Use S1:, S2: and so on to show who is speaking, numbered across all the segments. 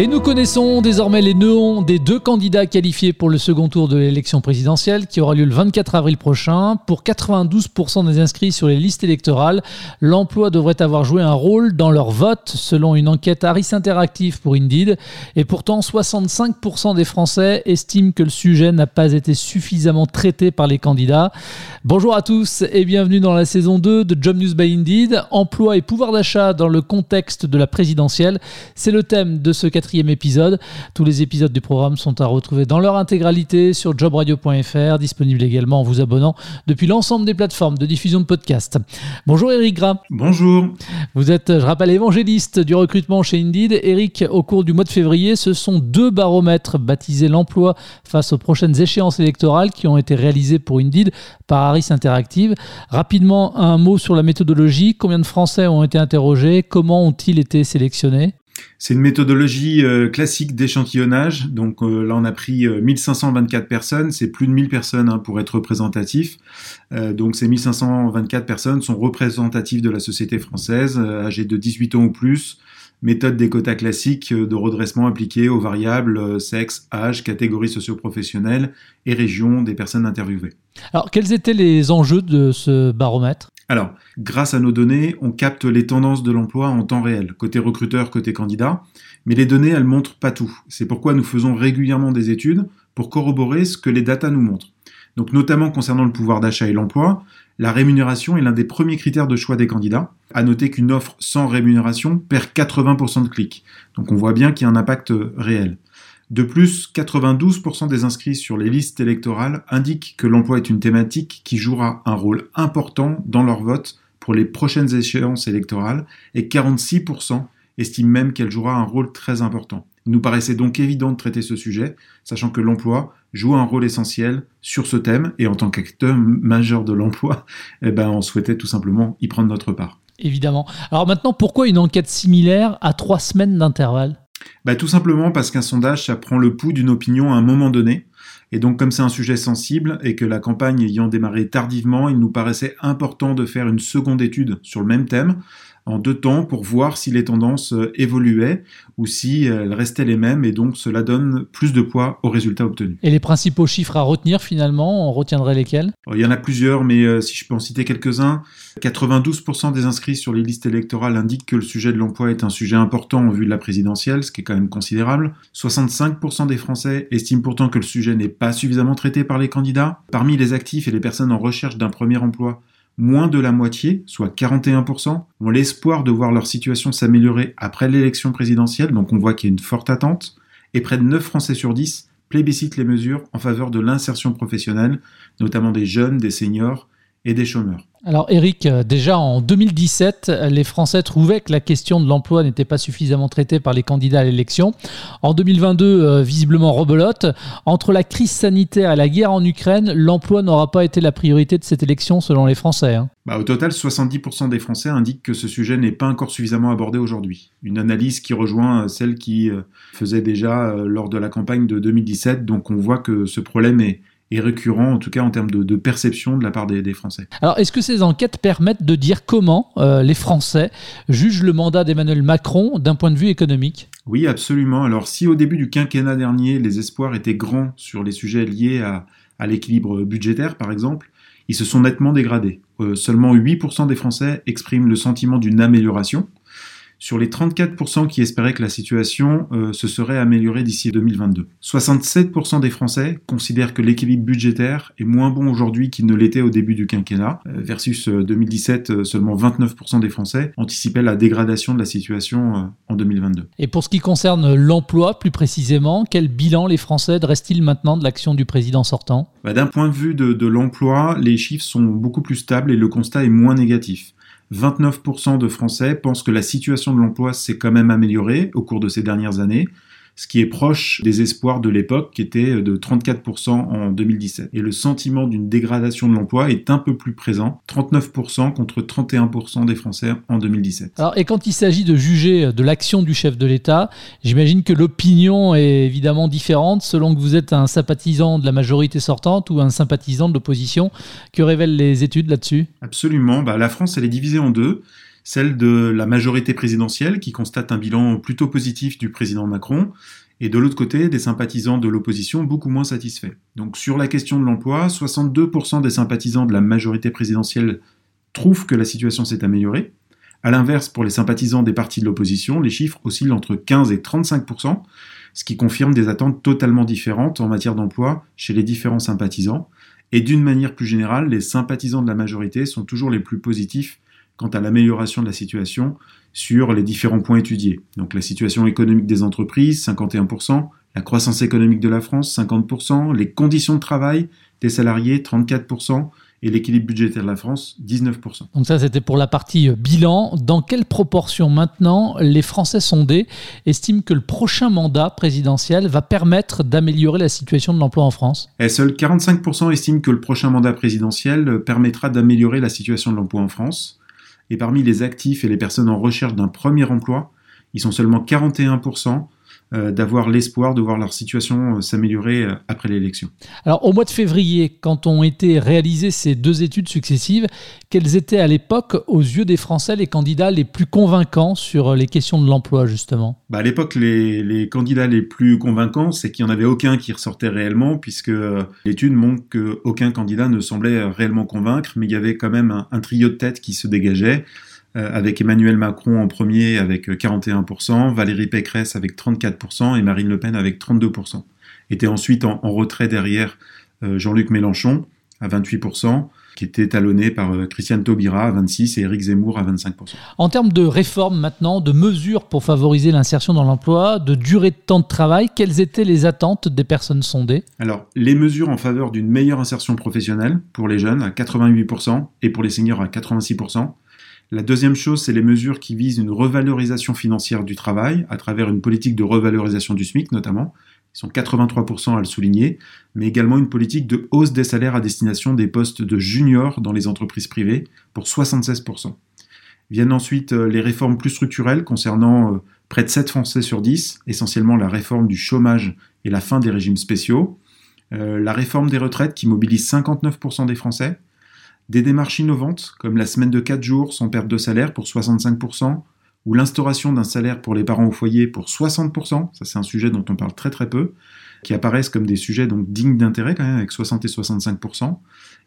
S1: Et nous connaissons désormais les noms des deux candidats qualifiés pour le second tour de l'élection présidentielle qui aura lieu le 24 avril prochain. Pour 92% des inscrits sur les listes électorales, l'emploi devrait avoir joué un rôle dans leur vote selon une enquête Harris Interactive pour Indeed. Et pourtant, 65% des Français estiment que le sujet n'a pas été suffisamment traité par les candidats. Bonjour à tous et bienvenue dans la saison 2 de Job News by Indeed. Emploi et pouvoir d'achat dans le contexte de la présidentielle. C'est le thème de ce quatrième épisode. Tous les épisodes du programme sont à retrouver dans leur intégralité sur jobradio.fr, disponible également en vous abonnant depuis l'ensemble des plateformes de diffusion de podcasts. Bonjour Eric Gras.
S2: Bonjour.
S1: Vous êtes, je rappelle, évangéliste du recrutement chez Indeed. Eric, au cours du mois de février, ce sont deux baromètres baptisés l'emploi face aux prochaines échéances électorales qui ont été réalisés pour Indeed par Harris Interactive. Rapidement, un mot sur la méthodologie. Combien de Français ont été interrogés? Comment ont-ils été sélectionnés?
S2: C'est une méthodologie euh, classique d'échantillonnage. Donc euh, là, on a pris 1524 euh, personnes. C'est plus de 1000 personnes hein, pour être représentatif. donc ces 1524 personnes sont représentatives de la société française, âgées de 18 ans ou plus. Méthode des quotas classiques de redressement appliquée aux variables sexe, âge, catégorie socio-professionnelle et région des personnes interviewées.
S1: Alors, quels étaient les enjeux de ce baromètre?
S2: Alors, grâce à nos données, on capte les tendances de l'emploi en temps réel, côté recruteur, côté candidat, mais les données, elles montrent pas tout. C'est pourquoi nous faisons régulièrement des études pour corroborer ce que les datas nous montrent. Donc, notamment concernant le pouvoir d'achat et l'emploi, la rémunération est l'un des premiers critères de choix des candidats. À noter qu'une offre sans rémunération perd 80% de clics. Donc, on voit bien qu'il y a un impact réel. De plus, 92% des inscrits sur les listes électorales indiquent que l'emploi est une thématique qui jouera un rôle important dans leur vote pour les prochaines échéances électorales et 46% estiment même qu'elle jouera un rôle très important. Il nous paraissait donc évident de traiter ce sujet, sachant que l'emploi joue un rôle essentiel sur ce thème et en tant qu'acteur majeur de l'emploi, eh ben, on souhaitait tout simplement y prendre notre part.
S1: Évidemment. Alors maintenant, pourquoi une enquête similaire à trois semaines d'intervalle?
S2: Bah, Tout simplement parce qu'un sondage, ça prend le pouls d'une opinion à un moment donné. Et donc comme c'est un sujet sensible et que la campagne ayant démarré tardivement, il nous paraissait important de faire une seconde étude sur le même thème en deux temps pour voir si les tendances euh, évoluaient ou si elles restaient les mêmes et donc cela donne plus de poids aux résultats obtenus.
S1: Et les principaux chiffres à retenir finalement, on retiendrait lesquels?
S2: Il y en a plusieurs, mais euh, si je peux en citer quelques-uns, 92% des inscrits sur les listes électorales indiquent que le sujet de l'emploi est un sujet important en vue de la présidentielle, ce qui est quand même considérable. 65% des Français estiment pourtant que le sujet n'est pas suffisamment traité par les candidats. Parmi les actifs et les personnes en recherche d'un premier emploi, moins de la moitié, soit 41%, ont l'espoir de voir leur situation s'améliorer après l'élection présidentielle, donc on voit qu'il y a une forte attente, et près de 9 Français sur 10 plébiscitent les mesures en faveur de l'insertion professionnelle, notamment des jeunes, des seniors et des chômeurs.
S1: Alors Eric, euh, déjà en 2017, les Français trouvaient que la question de l'emploi n'était pas suffisamment traitée par les candidats à l'élection. En 2022, euh, visiblement rebelote. Entre la crise sanitaire et la guerre en Ukraine, l'emploi n'aura pas été la priorité de cette élection selon les Français. Hein.
S2: Bah, au total, 70% des Français indiquent que ce sujet n'est pas encore suffisamment abordé aujourd'hui. Une analyse qui rejoint euh, celle qui faisait déjà lors de la campagne de 2017. Donc on voit que ce problème est, est récurrent, en tout cas en termes de, perception de la part des, Français.
S1: Alors, est-ce que ces enquêtes permettent de dire comment euh, les Français jugent le mandat d'Emmanuel Macron d'un point de vue économique?
S2: Oui, absolument. Alors, si au début du quinquennat dernier, les espoirs étaient grands sur les sujets liés à, l'équilibre budgétaire, par exemple, ils se sont nettement dégradés. Euh, seulement 8% des Français expriment le sentiment d'une amélioration, sur les 34% qui espéraient que la situation euh, se serait améliorée d'ici 2022. 67% des Français considèrent que l'équilibre budgétaire est moins bon aujourd'hui qu'il ne l'était au début du quinquennat, euh, versus 2017, euh, seulement 29% des Français anticipaient la dégradation de la situation en 2022.
S1: Et pour ce qui concerne l'emploi, plus précisément, quel bilan les Français dressent-ils maintenant de l'action du président sortant?
S2: Bah, D'un point de vue de l'emploi, les chiffres sont beaucoup plus stables et le constat est moins négatif. 29% de Français pensent que la situation de l'emploi s'est quand même améliorée au cours de ces dernières années. Ce qui est proche des espoirs de l'époque qui était de 34% en 2017. Et le sentiment d'une dégradation de l'emploi est un peu plus présent, 39% contre 31% des Français en 2017.
S1: Alors, et quand il s'agit de juger de l'action du chef de l'État, j'imagine que l'opinion est évidemment différente selon que vous êtes un sympathisant de la majorité sortante ou un sympathisant de l'opposition. Que révèlent les études là-dessus?
S2: Absolument. Bah, la France, elle est divisée en deux celle de la majorité présidentielle qui constate un bilan plutôt positif du président Macron, et de l'autre côté des sympathisants de l'opposition beaucoup moins satisfaits. Donc sur la question de l'emploi, 62% des sympathisants de la majorité présidentielle trouvent que la situation s'est améliorée. A l'inverse, pour les sympathisants des partis de l'opposition, les chiffres oscillent entre 15 et 35%, ce qui confirme des attentes totalement différentes en matière d'emploi chez les différents sympathisants. Et d'une manière plus générale, les sympathisants de la majorité sont toujours les plus positifs quant à l'amélioration de la situation sur les différents points étudiés. Donc la situation économique des entreprises, 51%, la croissance économique de la France, 50%, les conditions de travail des salariés, 34%, et l'équilibre budgétaire de la France, 19%.
S1: Donc ça, c'était pour la partie euh, bilan. Dans quelle proportion maintenant les Français sondés estiment que le prochain mandat présidentiel va permettre d'améliorer la situation de l'emploi en France?
S2: Et Seuls 45% estiment que le prochain mandat présidentiel permettra d'améliorer la situation de l'emploi en France. Et parmi les actifs et les personnes en recherche d'un premier emploi, ils sont seulement 41% euh, d'avoir l'espoir de voir leur situation euh, s'améliorer euh, après l'élection.
S1: Alors au mois de février, quand ont été réalisées ces deux études successives, quels étaient à l'époque, aux yeux des Français, les candidats les plus convaincants sur les questions de l'emploi justement?
S2: Bah, À l'époque, les, les, candidats les plus convaincants, c'est qu'il n'y en avait aucun qui ressortait réellement, puisque l'étude montre qu'aucun candidat ne semblait réellement convaincre, mais il y avait quand même un, un trio de tête qui se dégageait. Euh, avec Emmanuel Macron en premier avec 41%, Valérie Pécresse avec 34% et Marine Le Pen avec 32%. Était ensuite en, retrait derrière euh, Jean-Luc Mélenchon à 28%, qui était talonné par euh, Christiane Taubira à 26% et Éric Zemmour à 25%.
S1: En termes de réformes maintenant, de mesures pour favoriser l'insertion dans l'emploi, de durée de temps de travail, quelles étaient les attentes des personnes sondées?
S2: Alors, les mesures en faveur d'une meilleure insertion professionnelle pour les jeunes à 88% et pour les seniors à 86%. La deuxième chose, c'est les mesures qui visent une revalorisation financière du travail à travers une politique de revalorisation du SMIC notamment. Ils sont 83% à le souligner, mais également une politique de hausse des salaires à destination des postes de juniors dans les entreprises privées pour 76%. Viennent ensuite euh, les réformes plus structurelles concernant euh, près de 7 Français sur 10, essentiellement la réforme du chômage et la fin des régimes spéciaux, euh, la réforme des retraites qui mobilise 59% des Français, des démarches innovantes, comme la semaine de 4 jours sans perte de salaire pour 65%, ou l'instauration d'un salaire pour les parents au foyer pour 60%, ça c'est un sujet dont on parle très très peu, qui apparaissent comme des sujets donc dignes d'intérêt quand même, avec 60 et 65%.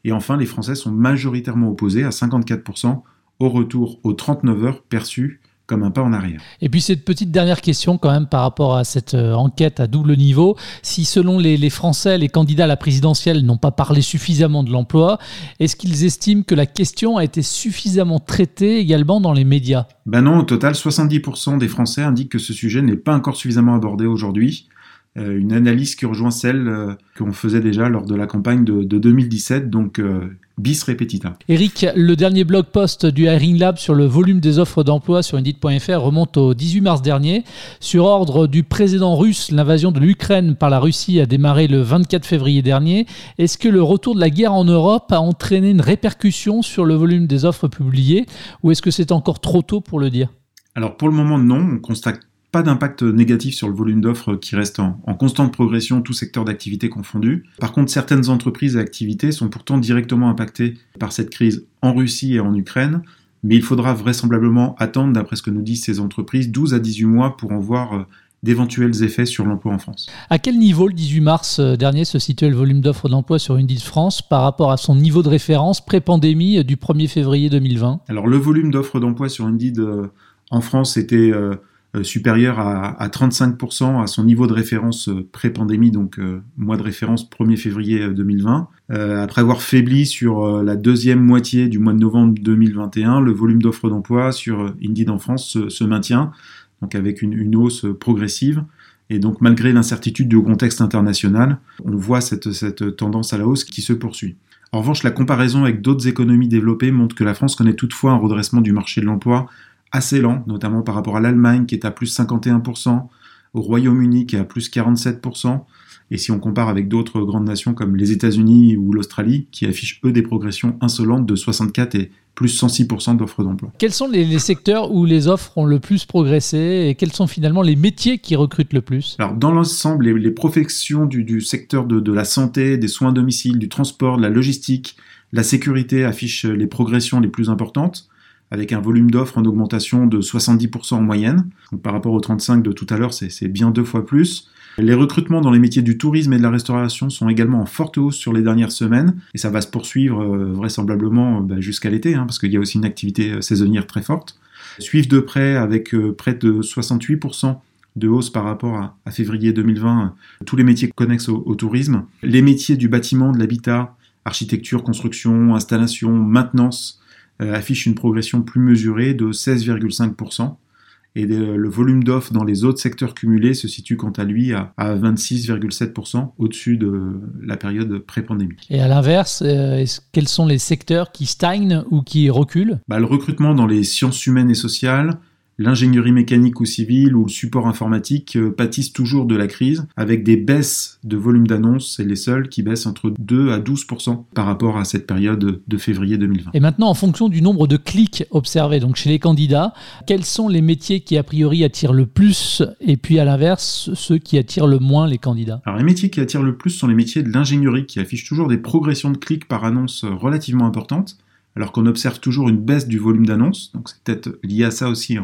S2: Et enfin, les Français sont majoritairement opposés à 54% au retour aux 39 heures perçues comme un pas en arrière.
S1: Et puis cette petite dernière question quand même par rapport à cette euh, enquête à double niveau, si selon les, Français, les candidats à la présidentielle n'ont pas parlé suffisamment de l'emploi, est-ce qu'ils estiment que la question a été suffisamment traitée également dans les médias?
S2: Ben non, au total, 70% des Français indiquent que ce sujet n'est pas encore suffisamment abordé aujourd'hui. Euh, une analyse qui rejoint celle euh, qu'on faisait déjà lors de la campagne de, 2017, donc euh, bis repetita.
S1: Eric, le dernier blog post du Hiring Lab sur le volume des offres d'emploi sur Indeed.fr remonte au 18 mars dernier. Sur ordre du président russe, l'invasion de l'Ukraine par la Russie a démarré le 24 février dernier. Est-ce que le retour de la guerre en Europe a entraîné une répercussion sur le volume des offres publiées ou est-ce que c'est encore trop tôt pour le dire?
S2: Alors pour le moment non, on constate pas d'impact négatif sur le volume d'offres qui reste en, constante progression, tout secteur d'activité confondu. Par contre, certaines entreprises et activités sont pourtant directement impactées par cette crise en Russie et en Ukraine, mais il faudra vraisemblablement attendre, d'après ce que nous disent ces entreprises, 12 à 18 mois pour en voir euh, d'éventuels effets sur l'emploi en France.
S1: À quel niveau le 18 mars euh, dernier se situait le volume d'offres d'emploi sur Indeed France par rapport à son niveau de référence pré-pandémie euh, du 1er février 2020
S2: Alors le volume d'offres d'emploi sur Indeed en France était supérieur à, 35% à son niveau de référence euh, pré-pandémie, donc euh, mois de référence 1er février 2020. après avoir faibli sur la deuxième moitié du mois de novembre 2021, le volume d'offres d'emploi sur Indeed en France se, maintient, donc avec une, une, hausse progressive. Et donc malgré l'incertitude du contexte international, on voit cette, cette tendance à la hausse qui se poursuit. En revanche, la comparaison avec d'autres économies développées montre que la France connaît toutefois un redressement du marché de l'emploi assez lent, notamment par rapport à l'Allemagne qui est à plus 51%, au Royaume-Uni qui est à plus 47%, et si on compare avec d'autres grandes nations comme les États-Unis ou l'Australie, qui affichent eux des progressions insolentes de 64 et plus 106% d'offres d'emploi.
S1: Quels sont les, secteurs où les offres ont le plus progressé et quels sont finalement les métiers qui recrutent le plus?
S2: Alors dans l'ensemble, les, professions du, secteur de, de, la santé, des soins à domicile, du transport, de la logistique, la sécurité affichent les progressions les plus importantes avec un volume d'offres en augmentation de 70% en moyenne. Par rapport aux 35 de tout à l'heure, c'est bien deux fois plus. Les recrutements dans les métiers du tourisme et de la restauration sont également en forte hausse sur les dernières semaines, et ça va se poursuivre euh, vraisemblablement bah, jusqu'à l'été, hein, parce qu'il y a aussi une activité euh, saisonnière très forte. Suivent de près avec euh, près de 68% de hausse par rapport à, février 2020, tous les métiers connexes au tourisme. Les métiers du bâtiment, de l'habitat, architecture, construction, installation, maintenance, affichent une progression plus mesurée de 16,5% et le volume d'offres dans les autres secteurs cumulés se situe quant à lui à, 26,7% au-dessus de la période pré-pandémique.
S1: Et à l'inverse, euh, quels sont les secteurs qui stagnent ou qui reculent?
S2: Bah, Le recrutement dans les sciences humaines et sociales, l'ingénierie mécanique ou civile ou le support informatique euh, pâtissent toujours de la crise, avec des baisses de volume d'annonces, c'est les seuls qui baissent entre 2 à 12% par rapport à cette période de février 2020.
S1: Et maintenant, en fonction du nombre de clics observés donc chez les candidats, quels sont les métiers qui a priori attirent le plus et puis à l'inverse, ceux qui attirent le moins les candidats?
S2: Alors les métiers qui attirent le plus sont les métiers de l'ingénierie qui affichent toujours des progressions de clics par annonce relativement importantes alors qu'on observe toujours une baisse du volume d'annonces, donc c'est peut-être lié à ça aussi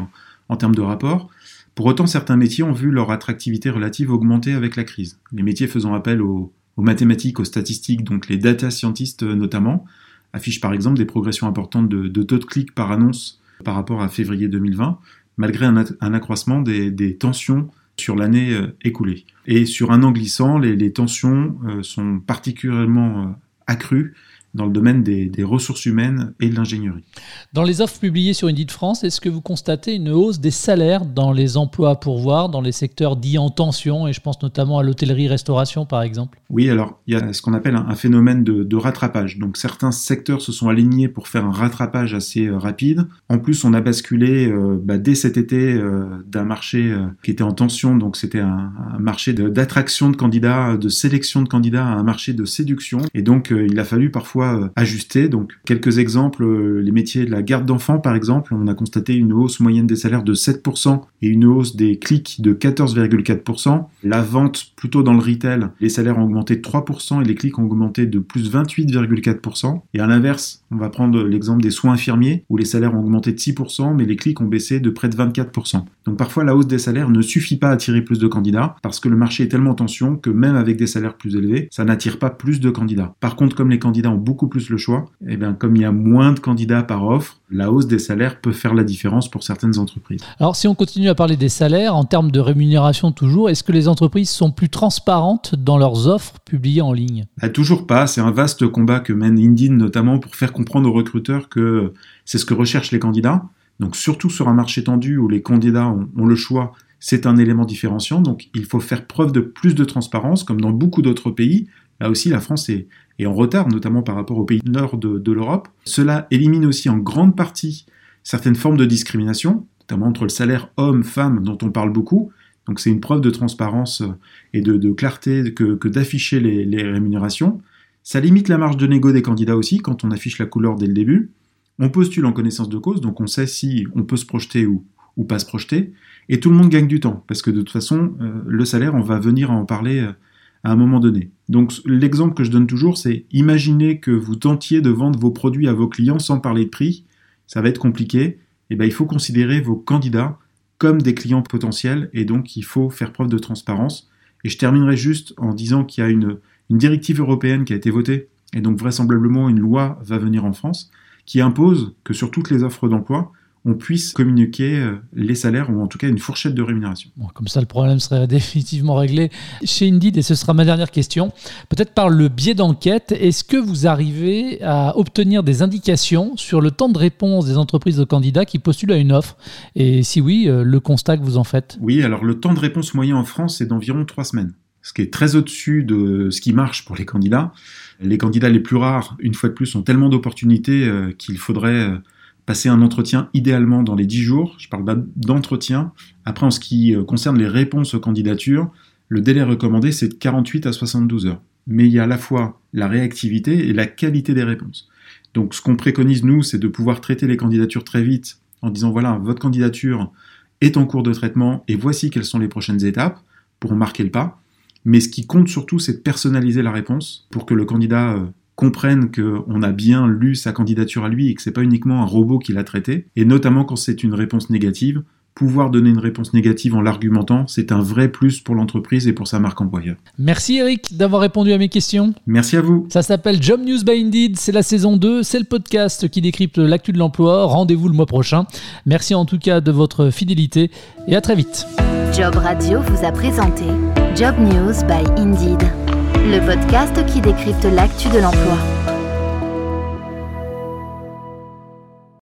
S2: en, termes de rapport. Pour autant, certains métiers ont vu leur attractivité relative augmenter avec la crise. Les métiers faisant appel aux, mathématiques, aux statistiques, donc les data scientists euh, notamment, affichent par exemple des progressions importantes de, taux de clics par annonce par rapport à février 2020, malgré un, accroissement des, tensions sur l'année euh, écoulée. Et sur un an glissant, les, tensions euh, sont particulièrement accrues dans le domaine des, ressources humaines et de l'ingénierie.
S1: Dans les offres publiées sur Indeed France, est-ce que vous constatez une hausse des salaires dans les emplois à pourvoir, dans les secteurs dits en tension, et je pense notamment à l'hôtellerie-restauration par exemple?
S2: Oui, alors il y a ce qu'on appelle un, phénomène de, rattrapage. Donc certains secteurs se sont alignés pour faire un rattrapage assez euh, rapide. En plus, on a basculé euh, bah, dès cet été euh, d'un marché qui était en tension, donc c'était un, un, marché d'attraction de, de candidats, de sélection de candidats à un marché de séduction. Et donc il a fallu parfois euh, ajusté. Donc quelques exemples, euh, les métiers de la garde d'enfants par exemple, on a constaté une hausse moyenne des salaires de 7% et une hausse des clics de 14,4%. La vente plutôt dans le retail, les salaires ont augmenté de 3% et les clics ont augmenté de plus 28,4%. Et à l'inverse, on va prendre l'exemple des soins infirmiers où les salaires ont augmenté de 6% mais les clics ont baissé de près de 24%. Donc parfois la hausse des salaires ne suffit pas à attirer plus de candidats parce que le marché est tellement en tension que même avec des salaires plus élevés, ça n'attire pas plus de candidats. Par contre, comme les candidats ont beaucoup plus le choix, et eh bien comme il y a moins de candidats par offre, la hausse des salaires peut faire la différence pour certaines entreprises.
S1: Alors si on continue à parler des salaires, en termes de rémunération toujours, est-ce que les entreprises sont plus transparentes dans leurs offres publiées en ligne?
S2: Ah, Toujours pas, c'est un vaste combat que mène Indeed notamment pour faire comprendre aux recruteurs que c'est ce que recherchent les candidats. Donc surtout sur un marché tendu où les candidats ont le choix, c'est un élément différenciant. Donc il faut faire preuve de plus de transparence, comme dans beaucoup d'autres pays. Là aussi, la France est, en retard, notamment par rapport aux pays du nord de, l'Europe. Cela élimine aussi en grande partie certaines formes de discrimination, notamment entre le salaire homme-femme dont on parle beaucoup. Donc c'est une preuve de transparence et de, clarté que, d'afficher les, rémunérations. Ça limite la marge de négo des candidats aussi quand on affiche la couleur dès le début. On postule en connaissance de cause, donc on sait si on peut se projeter ou, ou pas se projeter. Et tout le monde gagne du temps, parce que de toute façon, euh, le salaire, on va venir en parler euh, à un moment donné. Donc l'exemple que je donne toujours, c'est imaginez que vous tentiez de vendre vos produits à vos clients sans parler de prix, ça va être compliqué. Et eh ben, il faut considérer vos candidats comme des clients potentiels et donc il faut faire preuve de transparence. Et je terminerai juste en disant qu'il y a une directive européenne qui a été votée et donc vraisemblablement une loi va venir en France qui impose que sur toutes les offres d'emploi, on puisse communiquer euh, les salaires ou en tout cas une fourchette de rémunération.
S1: comme ça, le problème serait définitivement réglé chez Indeed et ce sera ma dernière question. Peut-être par le biais d'enquête, est-ce que vous arrivez à obtenir des indications sur le temps de réponse des entreprises de candidats qui postulent à une offre? Et si oui, euh, le constat que vous en faites?
S2: Oui, alors le temps de réponse moyen en France est d'environ trois semaines ce qui est très au-dessus de ce qui marche pour les candidats. Les candidats les plus rares, une fois de plus, ont tellement d'opportunités euh, qu'il faudrait passer un entretien idéalement dans les 10 jours. Je parle d'entretien. Après, en ce qui euh, concerne les réponses aux candidatures, le délai recommandé, c'est de 48 à 72 heures. Mais il y a à la fois la réactivité et la qualité des réponses. Donc ce qu'on préconise, nous, c'est de pouvoir traiter les candidatures très vite en disant, voilà, votre candidature est en cours de traitement et voici quelles sont les prochaines étapes pour marquer le pas. Mais ce qui compte surtout, c'est de personnaliser la réponse pour que le candidat euh, comprennent qu'on a bien lu sa candidature à lui et que c'est pas uniquement un robot qui l'a traité, et notamment quand c'est une réponse négative, pouvoir donner une réponse négative en l'argumentant, c'est un vrai plus pour l'entreprise et pour sa marque employeur.
S1: Merci Eric d'avoir répondu à mes questions.
S2: Merci à vous.
S1: Ça s'appelle Job News by Indeed, c'est la saison 2, c'est le podcast qui décrypte l'actu de l'emploi. Rendez-vous le mois prochain. Merci en tout cas de votre fidélité et à très vite.
S3: Job Radio vous a présenté Job News by Indeed le podcast qui décrypte l'actu de l'emploi.